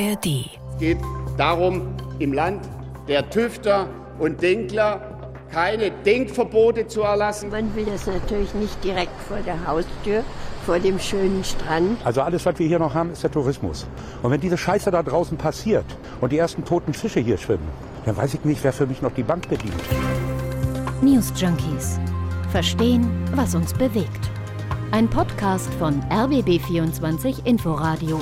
ARD. Es geht darum, im Land der Tüfter und Denkler keine Denkverbote zu erlassen. Man will das natürlich nicht direkt vor der Haustür, vor dem schönen Strand. Also alles, was wir hier noch haben, ist der Tourismus. Und wenn diese Scheiße da draußen passiert und die ersten toten Fische hier schwimmen, dann weiß ich nicht, wer für mich noch die Bank bedient. News Junkies. Verstehen, was uns bewegt. Ein Podcast von RBB24 Inforadio.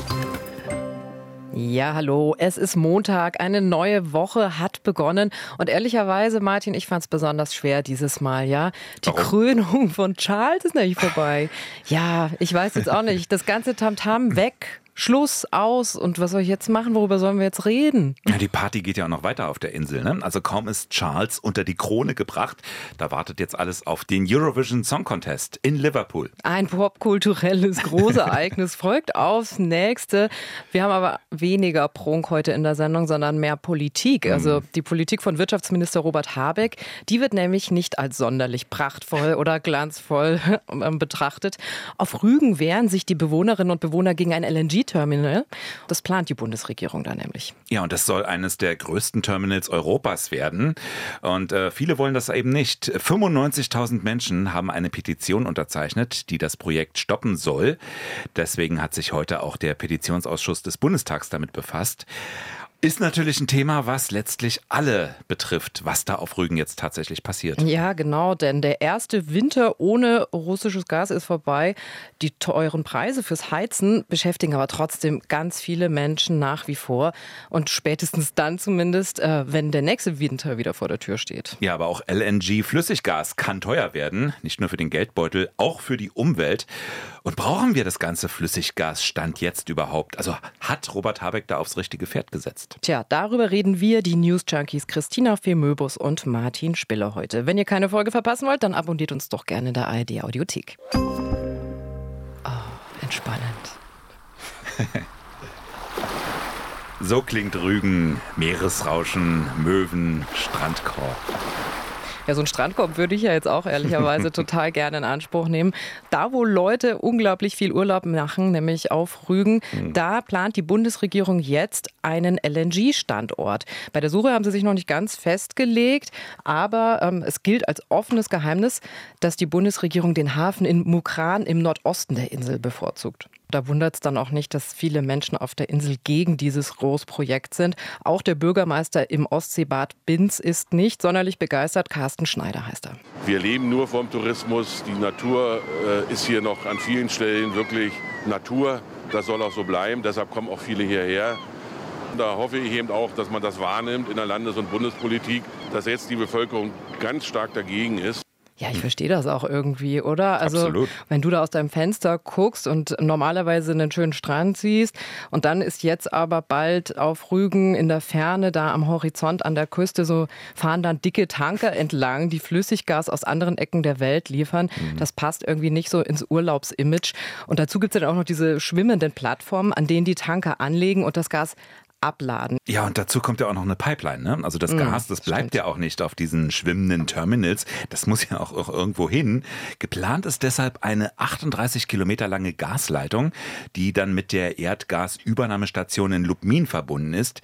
Ja, hallo, es ist Montag, eine neue Woche hat begonnen und ehrlicherweise, Martin, ich fand es besonders schwer dieses Mal, ja. Die Warum? Krönung von Charles ist nämlich vorbei. Ja, ich weiß jetzt auch nicht, das ganze Tamtam weg Schluss, aus und was soll ich jetzt machen? Worüber sollen wir jetzt reden? Ja, die Party geht ja auch noch weiter auf der Insel. Ne? Also kaum ist Charles unter die Krone gebracht, da wartet jetzt alles auf den Eurovision Song Contest in Liverpool. Ein popkulturelles Großereignis folgt aufs nächste. Wir haben aber weniger Prunk heute in der Sendung, sondern mehr Politik. Mhm. Also die Politik von Wirtschaftsminister Robert Habeck, die wird nämlich nicht als sonderlich prachtvoll oder glanzvoll ähm, betrachtet. Auf Rügen wehren sich die Bewohnerinnen und Bewohner gegen ein LNG terminal Das plant die Bundesregierung da nämlich. Ja, und das soll eines der größten Terminals Europas werden. Und äh, viele wollen das eben nicht. 95.000 Menschen haben eine Petition unterzeichnet, die das Projekt stoppen soll. Deswegen hat sich heute auch der Petitionsausschuss des Bundestags damit befasst. Ist natürlich ein Thema, was letztlich alle betrifft, was da auf Rügen jetzt tatsächlich passiert. Ja, genau, denn der erste Winter ohne russisches Gas ist vorbei. Die teuren Preise fürs Heizen beschäftigen aber trotzdem ganz viele Menschen nach wie vor. Und spätestens dann zumindest, äh, wenn der nächste Winter wieder vor der Tür steht. Ja, aber auch LNG-Flüssiggas kann teuer werden. Nicht nur für den Geldbeutel, auch für die Umwelt. Und brauchen wir das ganze Flüssiggasstand jetzt überhaupt? Also hat Robert Habeck da aufs richtige Pferd gesetzt? Tja, darüber reden wir, die News Junkies Christina Femöbus und Martin Spiller heute. Wenn ihr keine Folge verpassen wollt, dann abonniert uns doch gerne in der ARD Audiothek. Oh, entspannend. so klingt Rügen, Meeresrauschen, Möwen, Strandkorb. Ja, so ein Strandkorb würde ich ja jetzt auch ehrlicherweise total gerne in Anspruch nehmen. Da, wo Leute unglaublich viel Urlaub machen, nämlich auf Rügen, mhm. da plant die Bundesregierung jetzt einen LNG-Standort. Bei der Suche haben sie sich noch nicht ganz festgelegt, aber ähm, es gilt als offenes Geheimnis, dass die Bundesregierung den Hafen in Mukran im Nordosten der Insel bevorzugt. Da wundert es dann auch nicht, dass viele Menschen auf der Insel gegen dieses Großprojekt sind. Auch der Bürgermeister im Ostseebad Binz ist nicht sonderlich begeistert. Carsten Schneider heißt er. Wir leben nur vom Tourismus. Die Natur äh, ist hier noch an vielen Stellen wirklich Natur. Das soll auch so bleiben. Deshalb kommen auch viele hierher. Da hoffe ich eben auch, dass man das wahrnimmt in der Landes- und Bundespolitik, dass jetzt die Bevölkerung ganz stark dagegen ist. Ja, ich verstehe das auch irgendwie, oder? Also, Absolut. wenn du da aus deinem Fenster guckst und normalerweise einen schönen Strand siehst und dann ist jetzt aber bald auf Rügen in der Ferne, da am Horizont an der Küste, so fahren dann dicke Tanker entlang, die Flüssiggas aus anderen Ecken der Welt liefern. Mhm. Das passt irgendwie nicht so ins Urlaubsimage. Und dazu gibt es dann auch noch diese schwimmenden Plattformen, an denen die Tanker anlegen und das Gas abladen. Ja, und dazu kommt ja auch noch eine Pipeline. Ne? Also das mhm, Gas, das bleibt stimmt. ja auch nicht auf diesen schwimmenden Terminals. Das muss ja auch, auch irgendwo hin. Geplant ist deshalb eine 38 Kilometer lange Gasleitung, die dann mit der Erdgasübernahmestation in Lubmin verbunden ist.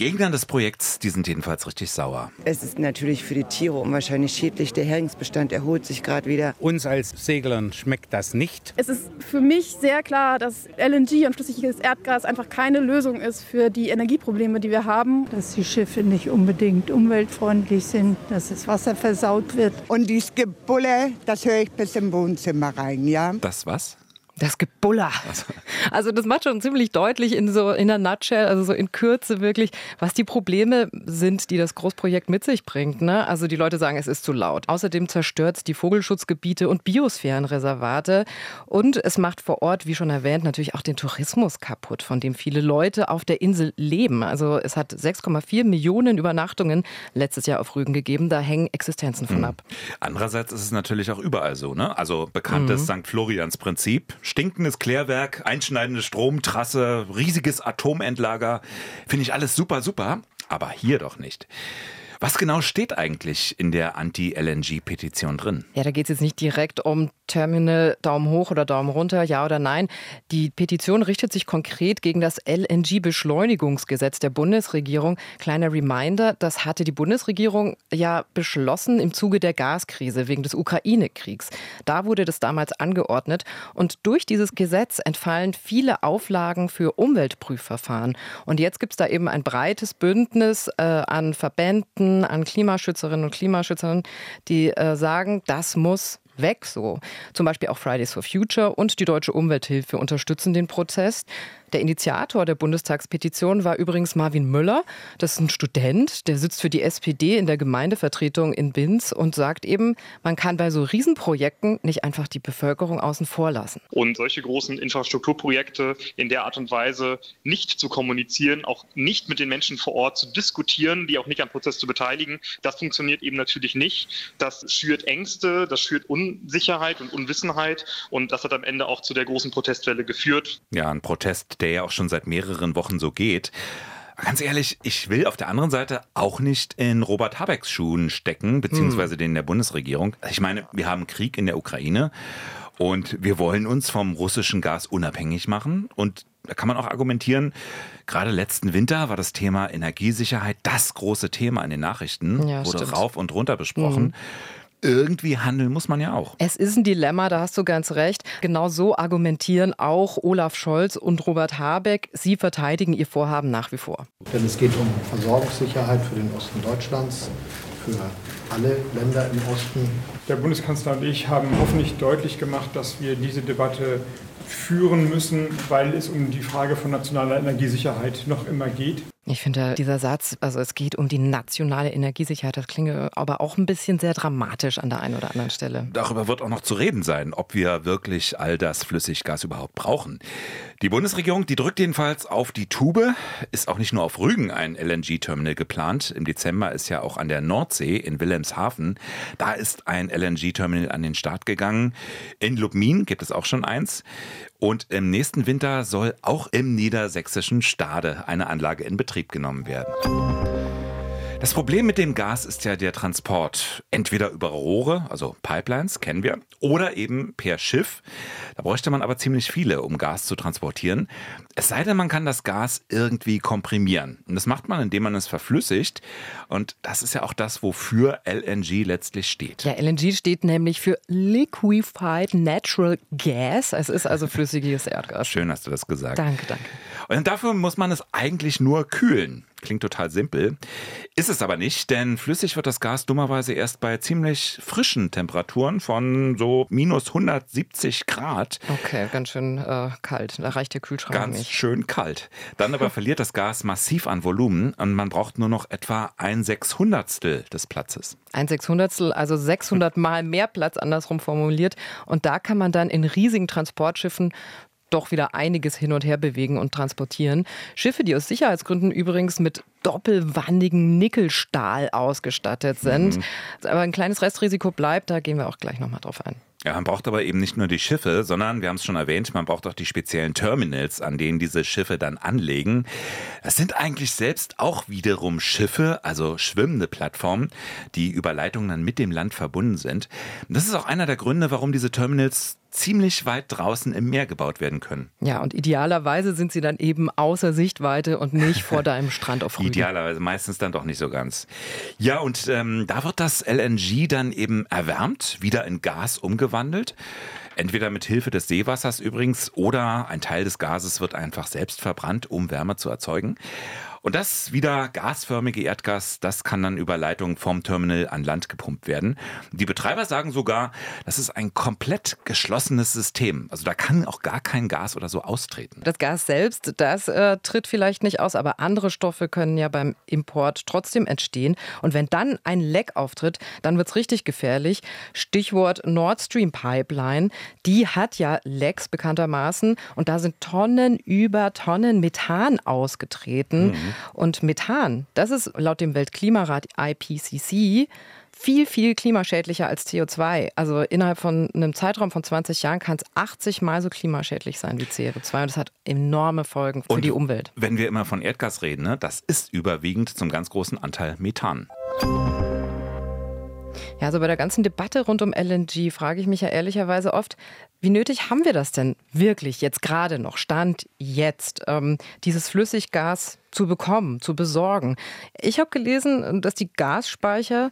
Gegner des Projekts, die sind jedenfalls richtig sauer. Es ist natürlich für die Tiere unwahrscheinlich schädlich. Der Heringsbestand erholt sich gerade wieder. Uns als Seglern schmeckt das nicht. Es ist für mich sehr klar, dass LNG und flüssiges Erdgas einfach keine Lösung ist für die Energieprobleme, die wir haben. Dass die Schiffe nicht unbedingt umweltfreundlich sind, dass das Wasser versaut wird. Und dieses Gebulle, das höre ich bis im Wohnzimmer rein, ja. Das was? Das Gebuller. Also das macht schon ziemlich deutlich in so in der Nutshell, also so in Kürze wirklich, was die Probleme sind, die das Großprojekt mit sich bringt. Ne? Also die Leute sagen, es ist zu laut. Außerdem zerstört es die Vogelschutzgebiete und Biosphärenreservate und es macht vor Ort, wie schon erwähnt, natürlich auch den Tourismus kaputt, von dem viele Leute auf der Insel leben. Also es hat 6,4 Millionen Übernachtungen letztes Jahr auf Rügen gegeben. Da hängen Existenzen von mhm. ab. Andererseits ist es natürlich auch überall so. Ne? Also bekanntes mhm. St. Florians Prinzip stinkendes Klärwerk, einschneidende Stromtrasse, riesiges Atomendlager. Finde ich alles super, super. Aber hier doch nicht. Was genau steht eigentlich in der Anti-LNG-Petition drin? Ja, da geht es jetzt nicht direkt um Terminal Daumen hoch oder Daumen runter, ja oder nein. Die Petition richtet sich konkret gegen das LNG-Beschleunigungsgesetz der Bundesregierung. Kleiner Reminder, das hatte die Bundesregierung ja beschlossen im Zuge der Gaskrise wegen des Ukraine-Kriegs. Da wurde das damals angeordnet und durch dieses Gesetz entfallen viele Auflagen für Umweltprüfverfahren. Und jetzt gibt es da eben ein breites Bündnis äh, an Verbänden, an Klimaschützerinnen und Klimaschützern, die äh, sagen, das muss weg so. Zum Beispiel auch Fridays for Future und die Deutsche Umwelthilfe unterstützen den Prozess. Der Initiator der Bundestagspetition war übrigens Marvin Müller. Das ist ein Student, der sitzt für die SPD in der Gemeindevertretung in Binz und sagt eben, man kann bei so Riesenprojekten nicht einfach die Bevölkerung außen vor lassen. Und solche großen Infrastrukturprojekte in der Art und Weise nicht zu kommunizieren, auch nicht mit den Menschen vor Ort zu diskutieren, die auch nicht am Prozess zu beteiligen, das funktioniert eben natürlich nicht. Das schürt Ängste, das schürt Unsicherheit und Unwissenheit und das hat am Ende auch zu der großen Protestwelle geführt. Ja, ein Protest, der ja auch schon seit mehreren Wochen so geht. Ganz ehrlich, ich will auf der anderen Seite auch nicht in Robert Habecks Schuhen stecken, beziehungsweise hm. den der Bundesregierung. Ich meine, wir haben Krieg in der Ukraine und wir wollen uns vom russischen Gas unabhängig machen. Und da kann man auch argumentieren, gerade letzten Winter war das Thema Energiesicherheit das große Thema in den Nachrichten, ja, wurde stimmt. rauf und runter besprochen. Mhm irgendwie handeln muss man ja auch. Es ist ein Dilemma, da hast du ganz recht. Genau so argumentieren auch Olaf Scholz und Robert Habeck. Sie verteidigen ihr Vorhaben nach wie vor. Denn es geht um Versorgungssicherheit für den Osten Deutschlands, für alle Länder im Osten. Der Bundeskanzler und ich haben hoffentlich deutlich gemacht, dass wir diese Debatte führen müssen, weil es um die Frage von nationaler Energiesicherheit noch immer geht. Ich finde dieser Satz, also es geht um die nationale Energiesicherheit, das klingt aber auch ein bisschen sehr dramatisch an der einen oder anderen Stelle. Darüber wird auch noch zu reden sein, ob wir wirklich all das Flüssiggas überhaupt brauchen. Die Bundesregierung, die drückt jedenfalls auf die Tube, ist auch nicht nur auf Rügen ein LNG-Terminal geplant. Im Dezember ist ja auch an der Nordsee in Wilhelmshaven, da ist ein LNG-Terminal an den Start gegangen. In Lubmin gibt es auch schon eins. Und im nächsten Winter soll auch im niedersächsischen Stade eine Anlage in Betrieb genommen werden. Das Problem mit dem Gas ist ja der Transport. Entweder über Rohre, also Pipelines, kennen wir, oder eben per Schiff. Da bräuchte man aber ziemlich viele, um Gas zu transportieren. Es sei denn, man kann das Gas irgendwie komprimieren. Und das macht man, indem man es verflüssigt. Und das ist ja auch das, wofür LNG letztlich steht. Ja, LNG steht nämlich für Liquefied Natural Gas. Es ist also flüssiges Erdgas. Schön hast du das gesagt. Danke, danke. Und dafür muss man es eigentlich nur kühlen. Klingt total simpel. Ist es aber nicht, denn flüssig wird das Gas dummerweise erst bei ziemlich frischen Temperaturen von so minus 170 Grad. Okay, ganz schön äh, kalt. Da reicht der Kühlschrank ganz nicht. schön kalt. Dann aber verliert das Gas massiv an Volumen und man braucht nur noch etwa ein Sechshundertstel des Platzes. Ein Sechshundertstel, also 600 Mal mehr Platz, andersrum formuliert. Und da kann man dann in riesigen Transportschiffen doch wieder einiges hin und her bewegen und transportieren. Schiffe, die aus Sicherheitsgründen übrigens mit doppelwandigem Nickelstahl ausgestattet sind. Mhm. Aber ein kleines Restrisiko bleibt, da gehen wir auch gleich nochmal drauf ein. Ja, man braucht aber eben nicht nur die Schiffe, sondern wir haben es schon erwähnt, man braucht auch die speziellen Terminals, an denen diese Schiffe dann anlegen. Das sind eigentlich selbst auch wiederum Schiffe, also schwimmende Plattformen, die über Leitungen dann mit dem Land verbunden sind. Das ist auch einer der Gründe, warum diese Terminals ziemlich weit draußen im Meer gebaut werden können. Ja, und idealerweise sind sie dann eben außer Sichtweite und nicht vor deinem Strand auf Rügen. Idealerweise, meistens dann doch nicht so ganz. Ja, und ähm, da wird das LNG dann eben erwärmt, wieder in Gas umgewandelt. Entweder mit Hilfe des Seewassers übrigens oder ein Teil des Gases wird einfach selbst verbrannt, um Wärme zu erzeugen. Und das wieder gasförmige Erdgas, das kann dann über Leitung vom Terminal an Land gepumpt werden. Die Betreiber sagen sogar, das ist ein komplett geschlossenes System. Also da kann auch gar kein Gas oder so austreten. Das Gas selbst, das äh, tritt vielleicht nicht aus, aber andere Stoffe können ja beim Import trotzdem entstehen. Und wenn dann ein Leck auftritt, dann wird es richtig gefährlich. Stichwort Nord Stream Pipeline. Die hat ja Lecks bekanntermaßen und da sind Tonnen über Tonnen Methan ausgetreten. Mhm. Und Methan, das ist laut dem Weltklimarat IPCC viel, viel klimaschädlicher als CO2. Also innerhalb von einem Zeitraum von 20 Jahren kann es 80 Mal so klimaschädlich sein wie CO2 und das hat enorme Folgen für und die Umwelt. Wenn wir immer von Erdgas reden, ne, das ist überwiegend zum ganz großen Anteil Methan. Ja, also bei der ganzen Debatte rund um LNG frage ich mich ja ehrlicherweise oft, wie nötig haben wir das denn wirklich jetzt gerade noch, Stand jetzt, ähm, dieses Flüssiggas zu bekommen, zu besorgen? Ich habe gelesen, dass die Gasspeicher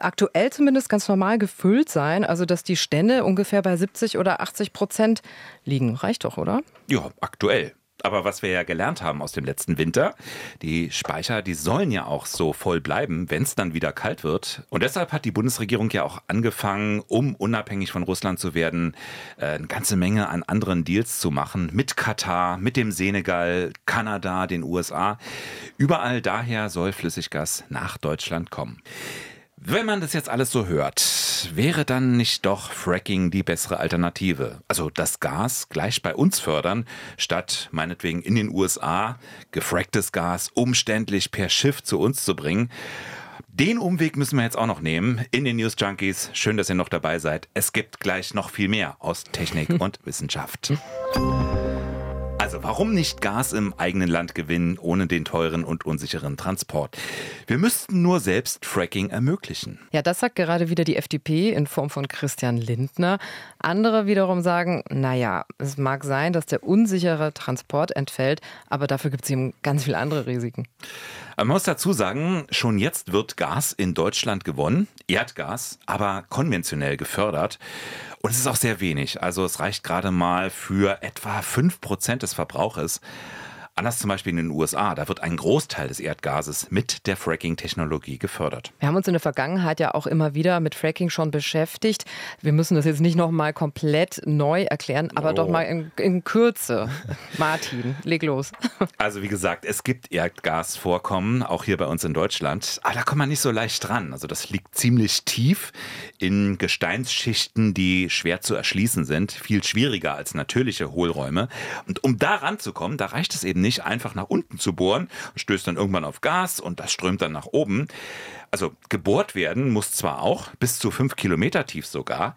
aktuell zumindest ganz normal gefüllt seien, also dass die Stände ungefähr bei 70 oder 80 Prozent liegen. Reicht doch, oder? Ja, aktuell. Aber was wir ja gelernt haben aus dem letzten Winter, die Speicher, die sollen ja auch so voll bleiben, wenn es dann wieder kalt wird. Und deshalb hat die Bundesregierung ja auch angefangen, um unabhängig von Russland zu werden, äh, eine ganze Menge an anderen Deals zu machen. Mit Katar, mit dem Senegal, Kanada, den USA. Überall daher soll Flüssiggas nach Deutschland kommen. Wenn man das jetzt alles so hört, wäre dann nicht doch Fracking die bessere Alternative? Also das Gas gleich bei uns fördern, statt meinetwegen in den USA gefracktes Gas umständlich per Schiff zu uns zu bringen. Den Umweg müssen wir jetzt auch noch nehmen in den News Junkies. Schön, dass ihr noch dabei seid. Es gibt gleich noch viel mehr aus Technik und Wissenschaft. Also warum nicht Gas im eigenen Land gewinnen, ohne den teuren und unsicheren Transport? Wir müssten nur selbst Fracking ermöglichen. Ja, das sagt gerade wieder die FDP in Form von Christian Lindner. Andere wiederum sagen, naja, es mag sein, dass der unsichere Transport entfällt, aber dafür gibt es eben ganz viele andere Risiken. Man muss dazu sagen, schon jetzt wird Gas in Deutschland gewonnen, Erdgas, aber konventionell gefördert. Und es ist auch sehr wenig. Also es reicht gerade mal für etwa 5% des Verbrauches. Anders zum Beispiel in den USA, da wird ein Großteil des Erdgases mit der Fracking-Technologie gefördert. Wir haben uns in der Vergangenheit ja auch immer wieder mit Fracking schon beschäftigt. Wir müssen das jetzt nicht nochmal komplett neu erklären, aber oh. doch mal in, in Kürze. Martin, leg los. Also wie gesagt, es gibt Erdgasvorkommen, auch hier bei uns in Deutschland, aber da kommt man nicht so leicht dran. Also das liegt ziemlich tief in Gesteinsschichten, die schwer zu erschließen sind, viel schwieriger als natürliche Hohlräume. Und um da ranzukommen, da reicht es eben nicht einfach nach unten zu bohren, stößt dann irgendwann auf Gas und das strömt dann nach oben. Also gebohrt werden muss zwar auch, bis zu fünf Kilometer tief sogar,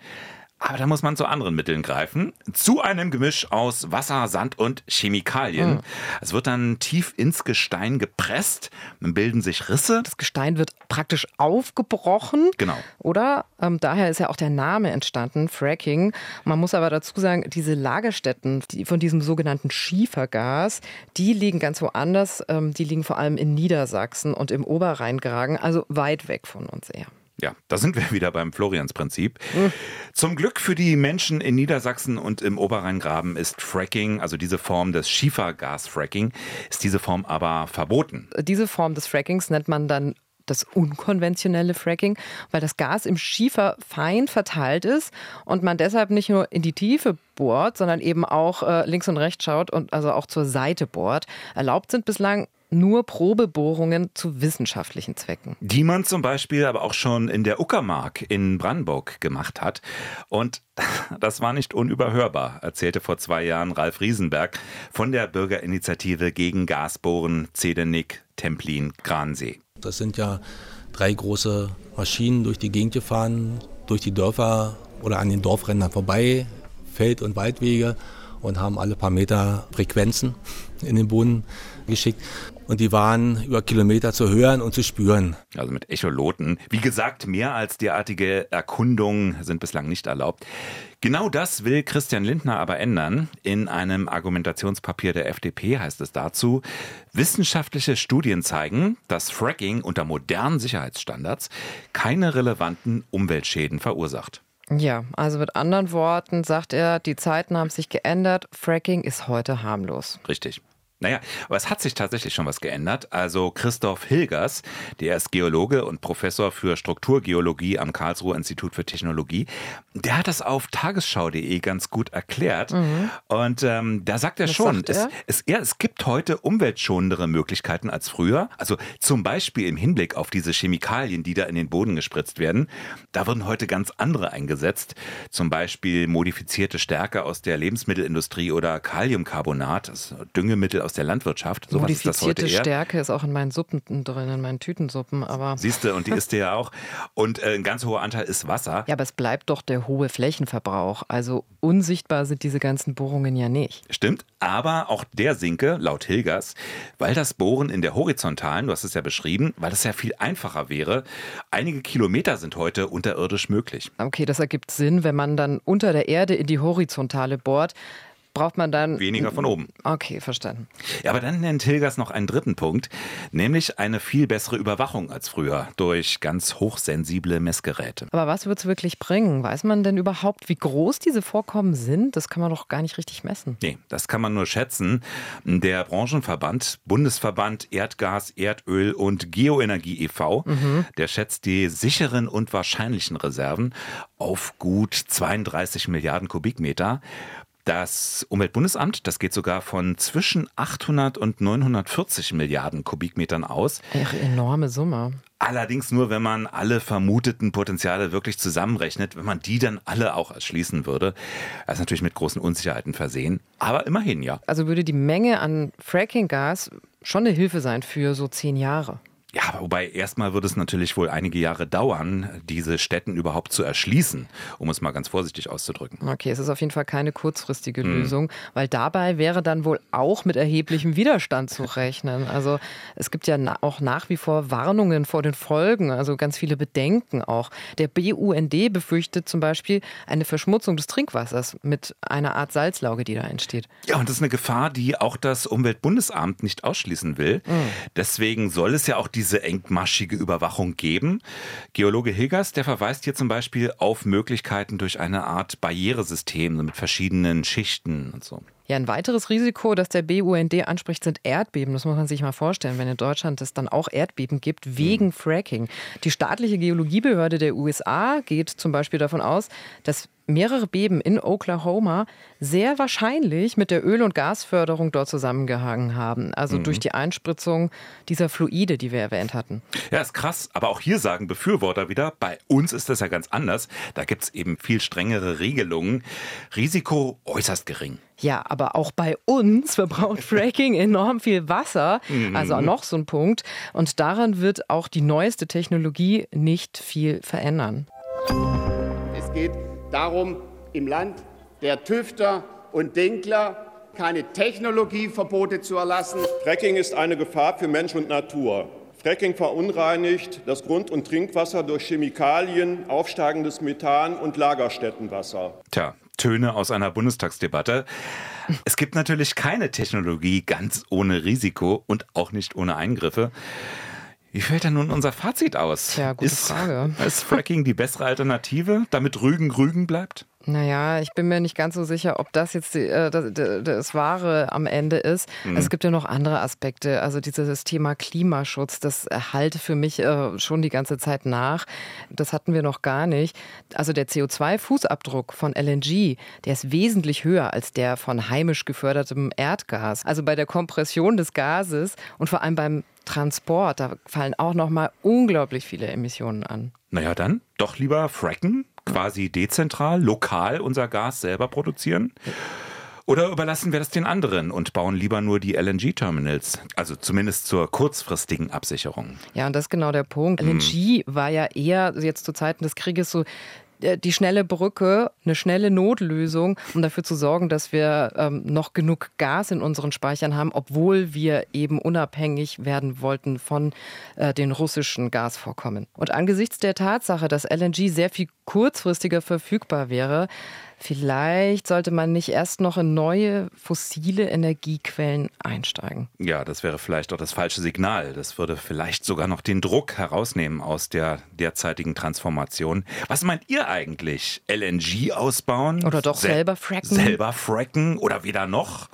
aber da muss man zu anderen Mitteln greifen. Zu einem Gemisch aus Wasser, Sand und Chemikalien. Mhm. Es wird dann tief ins Gestein gepresst, dann bilden sich Risse. Das Gestein wird praktisch aufgebrochen. Genau. Oder? Ähm, daher ist ja auch der Name entstanden, Fracking. Man muss aber dazu sagen, diese Lagerstätten die von diesem sogenannten Schiefergas, die liegen ganz woanders. Ähm, die liegen vor allem in Niedersachsen und im Oberrheingragen, also weit weg von uns eher. Ja, da sind wir wieder beim Florians-Prinzip. Mhm. Zum Glück für die Menschen in Niedersachsen und im Oberrheingraben ist Fracking, also diese Form des Schiefergas-Fracking, ist diese Form aber verboten. Diese Form des Frackings nennt man dann das unkonventionelle Fracking, weil das Gas im Schiefer fein verteilt ist und man deshalb nicht nur in die Tiefe bohrt, sondern eben auch äh, links und rechts schaut und also auch zur Seite bohrt. Erlaubt sind bislang nur Probebohrungen zu wissenschaftlichen Zwecken. Die man zum Beispiel aber auch schon in der Uckermark in Brandenburg gemacht hat. Und das war nicht unüberhörbar, erzählte vor zwei Jahren Ralf Riesenberg von der Bürgerinitiative gegen Gasbohren Zedenick, Templin, Gransee. Das sind ja drei große Maschinen durch die Gegend gefahren, durch die Dörfer oder an den Dorfrändern vorbei, Feld- und Waldwege und haben alle paar Meter Frequenzen in den Boden geschickt und die waren über Kilometer zu hören und zu spüren. Also mit Echoloten. Wie gesagt, mehr als derartige Erkundungen sind bislang nicht erlaubt. Genau das will Christian Lindner aber ändern. In einem Argumentationspapier der FDP heißt es dazu, wissenschaftliche Studien zeigen, dass Fracking unter modernen Sicherheitsstandards keine relevanten Umweltschäden verursacht. Ja, also mit anderen Worten sagt er, die Zeiten haben sich geändert, Fracking ist heute harmlos. Richtig. Naja, aber es hat sich tatsächlich schon was geändert. Also Christoph Hilgers, der ist Geologe und Professor für Strukturgeologie am Karlsruher Institut für Technologie, der hat das auf tagesschau.de ganz gut erklärt. Mhm. Und ähm, da sagt er was schon, sagt er? Es, es, ja, es gibt heute umweltschonendere Möglichkeiten als früher. Also zum Beispiel im Hinblick auf diese Chemikalien, die da in den Boden gespritzt werden. Da wurden heute ganz andere eingesetzt. Zum Beispiel modifizierte Stärke aus der Lebensmittelindustrie oder Kaliumcarbonat, das Düngemittel aus aus der Landwirtschaft. So was ist das heute Modifizierte eher. Stärke ist auch in meinen Suppen drin, in meinen Tütensuppen, aber. Siehst du, und die isst du ja auch. Und äh, ein ganz hoher Anteil ist Wasser. Ja, aber es bleibt doch der hohe Flächenverbrauch. Also unsichtbar sind diese ganzen Bohrungen ja nicht. Stimmt, aber auch der sinke, laut Hilgers, weil das Bohren in der horizontalen, du hast es ja beschrieben, weil das ja viel einfacher wäre. Einige Kilometer sind heute unterirdisch möglich. Okay, das ergibt Sinn, wenn man dann unter der Erde in die Horizontale bohrt. Braucht man dann. Weniger von oben. Okay, verstanden. Ja, aber dann nennt Hilgers noch einen dritten Punkt, nämlich eine viel bessere Überwachung als früher durch ganz hochsensible Messgeräte. Aber was wird es wirklich bringen? Weiß man denn überhaupt, wie groß diese Vorkommen sind? Das kann man doch gar nicht richtig messen. Nee, das kann man nur schätzen. Der Branchenverband, Bundesverband Erdgas, Erdöl und Geoenergie e.V., Mhm. der schätzt die sicheren und wahrscheinlichen Reserven auf gut 32 Milliarden Kubikmeter. Das Umweltbundesamt, das geht sogar von zwischen 800 und 940 Milliarden Kubikmetern aus. Ach, enorme Summe. Allerdings nur, wenn man alle vermuteten Potenziale wirklich zusammenrechnet, wenn man die dann alle auch erschließen würde. Das ist natürlich mit großen Unsicherheiten versehen. Aber immerhin, ja. Also würde die Menge an Fracking-Gas schon eine Hilfe sein für so zehn Jahre. Ja, wobei erstmal wird es natürlich wohl einige Jahre dauern, diese Städten überhaupt zu erschließen, um es mal ganz vorsichtig auszudrücken. Okay, es ist auf jeden Fall keine kurzfristige Hm. Lösung, weil dabei wäre dann wohl auch mit erheblichem Widerstand zu rechnen. Also es gibt ja auch nach wie vor Warnungen vor den Folgen, also ganz viele Bedenken auch. Der BUND befürchtet zum Beispiel eine Verschmutzung des Trinkwassers mit einer Art Salzlauge, die da entsteht. Ja, und das ist eine Gefahr, die auch das Umweltbundesamt nicht ausschließen will. Deswegen soll es ja auch diese engmaschige Überwachung geben. Geologe Higgers, der verweist hier zum Beispiel auf Möglichkeiten durch eine Art Barrieresystem mit verschiedenen Schichten und so. Ja, ein weiteres Risiko, das der BUND anspricht, sind Erdbeben. Das muss man sich mal vorstellen, wenn in Deutschland es dann auch Erdbeben gibt wegen Fracking. Die staatliche Geologiebehörde der USA geht zum Beispiel davon aus, dass mehrere Beben in Oklahoma sehr wahrscheinlich mit der Öl- und Gasförderung dort zusammengehangen haben. Also Mhm. durch die Einspritzung dieser Fluide, die wir erwähnt hatten. Ja, ist krass. Aber auch hier sagen Befürworter wieder, bei uns ist das ja ganz anders. Da gibt es eben viel strengere Regelungen. Risiko äußerst gering. Ja, aber auch bei uns verbraucht Fracking enorm viel Wasser. Mhm. Also noch so ein Punkt. Und daran wird auch die neueste Technologie nicht viel verändern. Es geht darum, im Land der Tüfter und Denkler keine Technologieverbote zu erlassen. Fracking ist eine Gefahr für Mensch und Natur. Fracking verunreinigt das Grund- und Trinkwasser durch Chemikalien, aufsteigendes Methan und Lagerstättenwasser. Tja, Töne aus einer Bundestagsdebatte. Es gibt natürlich keine Technologie ganz ohne Risiko und auch nicht ohne Eingriffe. Wie fällt denn nun unser Fazit aus? Tja, gute ist, Frage. Ist Fracking die bessere Alternative, damit Rügen Rügen bleibt? Naja, ich bin mir nicht ganz so sicher, ob das jetzt die, äh, das, das Wahre am Ende ist. Mhm. Es gibt ja noch andere Aspekte. Also dieses Thema Klimaschutz, das halte für mich äh, schon die ganze Zeit nach. Das hatten wir noch gar nicht. Also der CO2-Fußabdruck von LNG, der ist wesentlich höher als der von heimisch gefördertem Erdgas. Also bei der Kompression des Gases und vor allem beim Transport, da fallen auch noch mal unglaublich viele Emissionen an. Naja, dann doch lieber fracken, quasi dezentral, lokal unser Gas selber produzieren. Oder überlassen wir das den anderen und bauen lieber nur die LNG-Terminals, also zumindest zur kurzfristigen Absicherung. Ja, und das ist genau der Punkt. Hm. LNG war ja eher jetzt zu Zeiten des Krieges so die schnelle Brücke, eine schnelle Notlösung, um dafür zu sorgen, dass wir ähm, noch genug Gas in unseren Speichern haben, obwohl wir eben unabhängig werden wollten von äh, den russischen Gasvorkommen. Und angesichts der Tatsache, dass LNG sehr viel kurzfristiger verfügbar wäre, Vielleicht sollte man nicht erst noch in neue fossile Energiequellen einsteigen. Ja, das wäre vielleicht auch das falsche Signal. Das würde vielleicht sogar noch den Druck herausnehmen aus der derzeitigen Transformation. Was meint ihr eigentlich? LNG ausbauen? Oder doch Sel selber fracken? Selber fracken oder weder noch?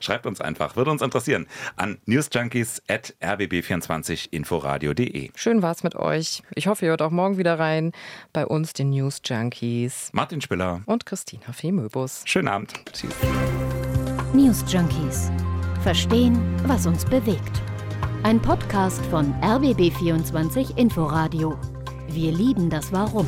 Schreibt uns einfach, würde uns interessieren, an newsjunkies.rbb24inforadio.de. Schön war's mit euch. Ich hoffe, ihr hört auch morgen wieder rein bei uns, den News Junkies. Martin Spiller und Christina Femöbus. Schönen Abend. Tschüss. News Junkies. Verstehen, was uns bewegt. Ein Podcast von RBB24 Inforadio. Wir lieben das Warum.